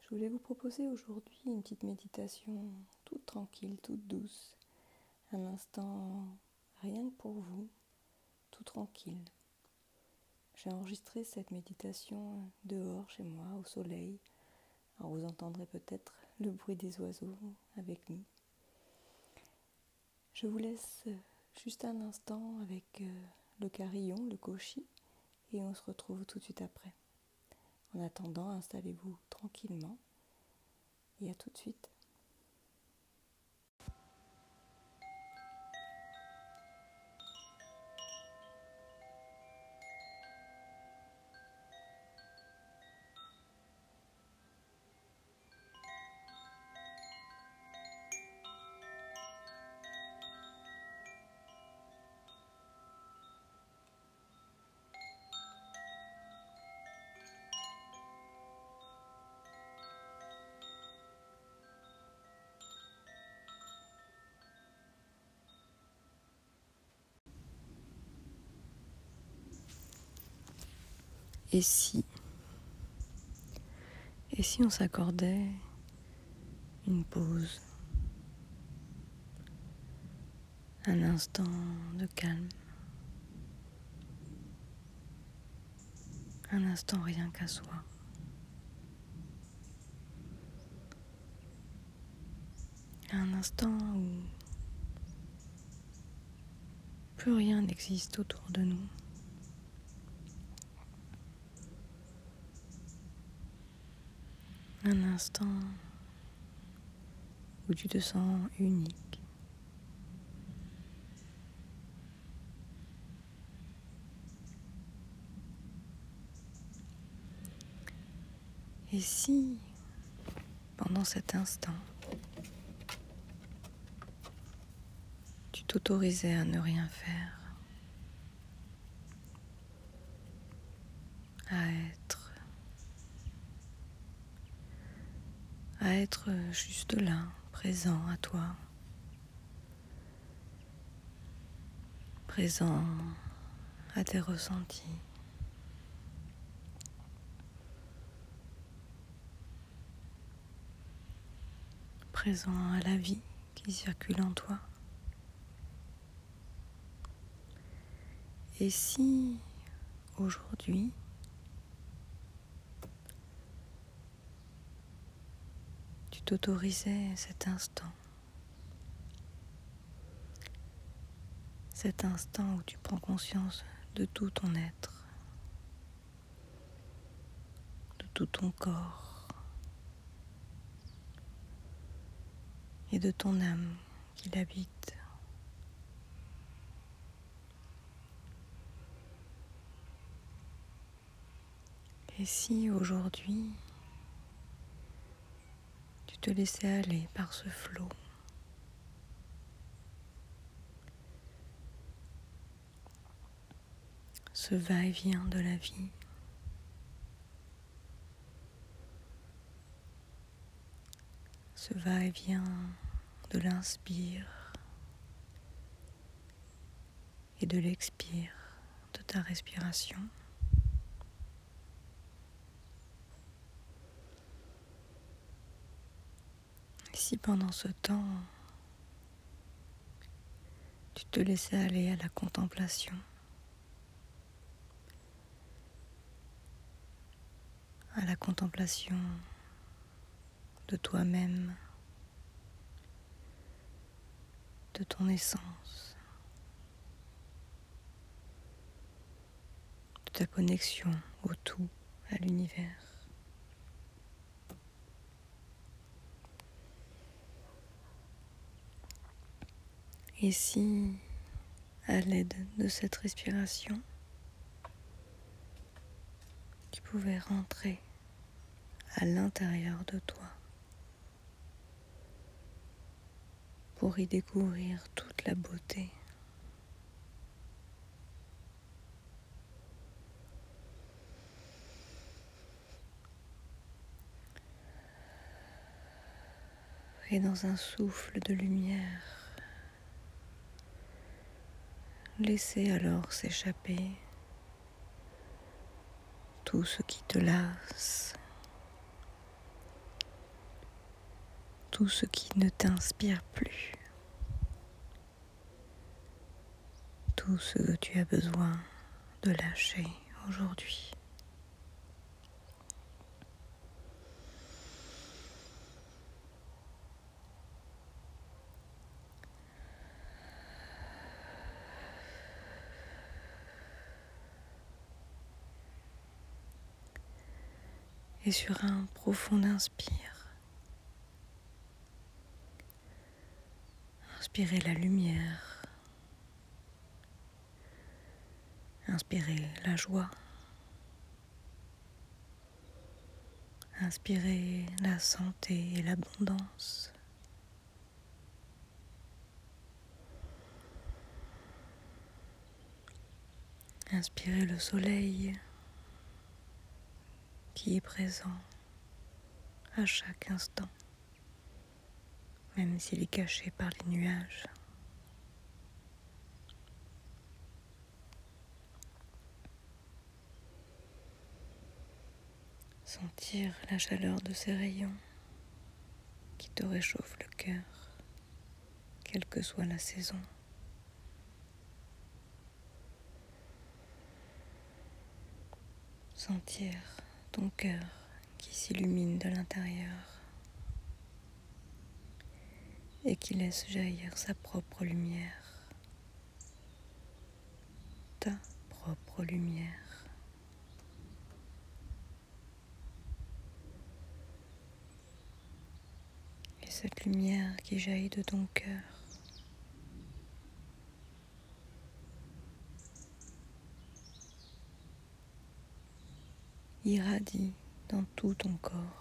Je voulais vous proposer aujourd'hui une petite méditation toute tranquille, toute douce. Un instant rien que pour vous, tout tranquille. J'ai enregistré cette méditation dehors chez moi, au soleil. Alors vous entendrez peut-être le bruit des oiseaux avec nous. Je vous laisse juste un instant avec euh, le carillon, le cochi, et on se retrouve tout de suite après. En attendant, installez-vous tranquillement et à tout de suite. Et si? Et si on s'accordait une pause? Un instant de calme? Un instant rien qu'à soi? Un instant où plus rien n'existe autour de nous. Un instant où tu te sens unique. Et si, pendant cet instant, tu t'autorisais à ne rien faire, à être à être juste là, présent à toi, présent à tes ressentis. présent à la vie qui circule en toi. Et si aujourd'hui t'autoriser cet instant. Cet instant où tu prends conscience de tout ton être, de tout ton corps et de ton âme qui l'habite. Et si aujourd'hui te laisser aller par ce flot. Ce va-et-vient de la vie. Ce va-et-vient de l'inspire et de l'expire de ta respiration. Si pendant ce temps, tu te laissais aller à la contemplation, à la contemplation de toi-même, de ton essence, de ta connexion au tout, à l'univers. Et si, à l'aide de cette respiration, tu pouvais rentrer à l'intérieur de toi pour y découvrir toute la beauté. Et dans un souffle de lumière, Laissez alors s'échapper tout ce qui te lasse, tout ce qui ne t'inspire plus, tout ce que tu as besoin de lâcher aujourd'hui. Sur un profond inspire, inspirez la lumière, inspirez la joie, inspirez la santé et l'abondance. Inspirez le soleil qui est présent à chaque instant, même s'il est caché par les nuages. Sentir la chaleur de ses rayons qui te réchauffe le cœur, quelle que soit la saison. Sentir ton cœur qui s'illumine de l'intérieur et qui laisse jaillir sa propre lumière, ta propre lumière. Et cette lumière qui jaillit de ton cœur irradie dans tout ton corps.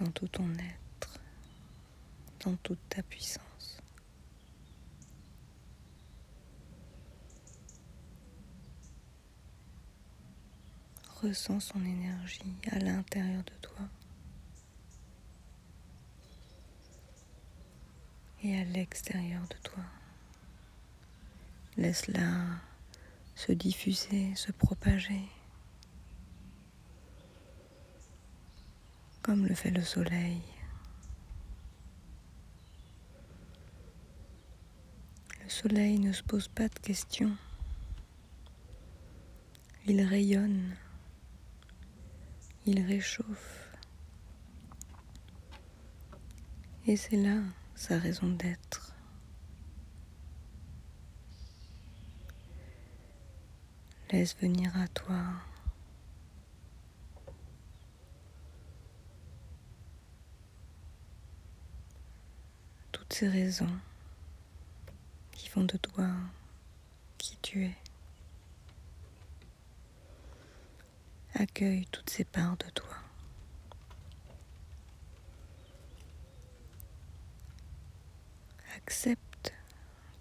dans tout ton être, dans toute ta puissance. Ressens son énergie à l'intérieur de toi. Et à l'extérieur de toi. Laisse-la se diffuser, se propager, comme le fait le soleil. Le soleil ne se pose pas de questions. Il rayonne, il réchauffe. Et c'est là sa raison d'être. Laisse venir à toi toutes ces raisons qui font de toi qui tu es. Accueille toutes ces parts de toi. Accepte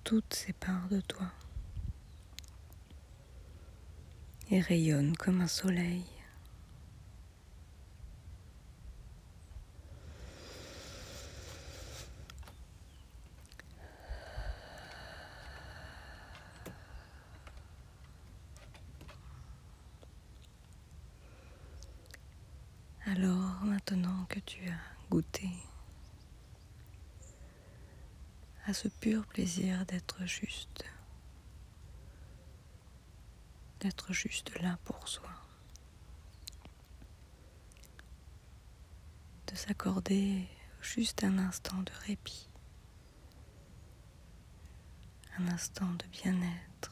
toutes ces parts de toi et rayonne comme un soleil. Alors maintenant que tu as goûté à ce pur plaisir d'être juste, d'être juste là pour soi, de s'accorder juste un instant de répit, un instant de bien-être.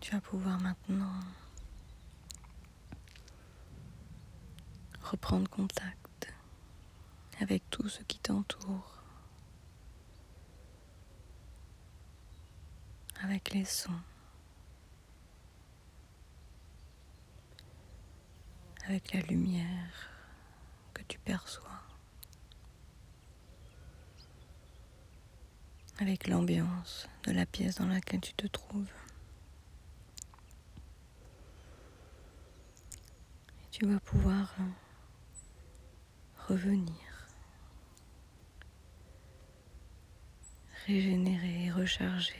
Tu vas pouvoir maintenant reprendre contact avec tout ce qui t'entoure, avec les sons, avec la lumière que tu perçois, avec l'ambiance de la pièce dans laquelle tu te trouves. Et tu vas pouvoir revenir, régénérer, recharger,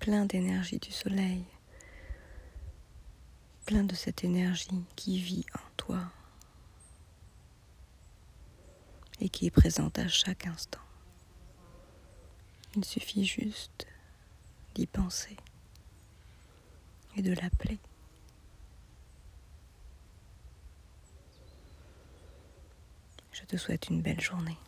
plein d'énergie du soleil, plein de cette énergie qui vit en toi et qui est présente à chaque instant. Il suffit juste d'y penser et de l'appeler. Je te souhaite une belle journée.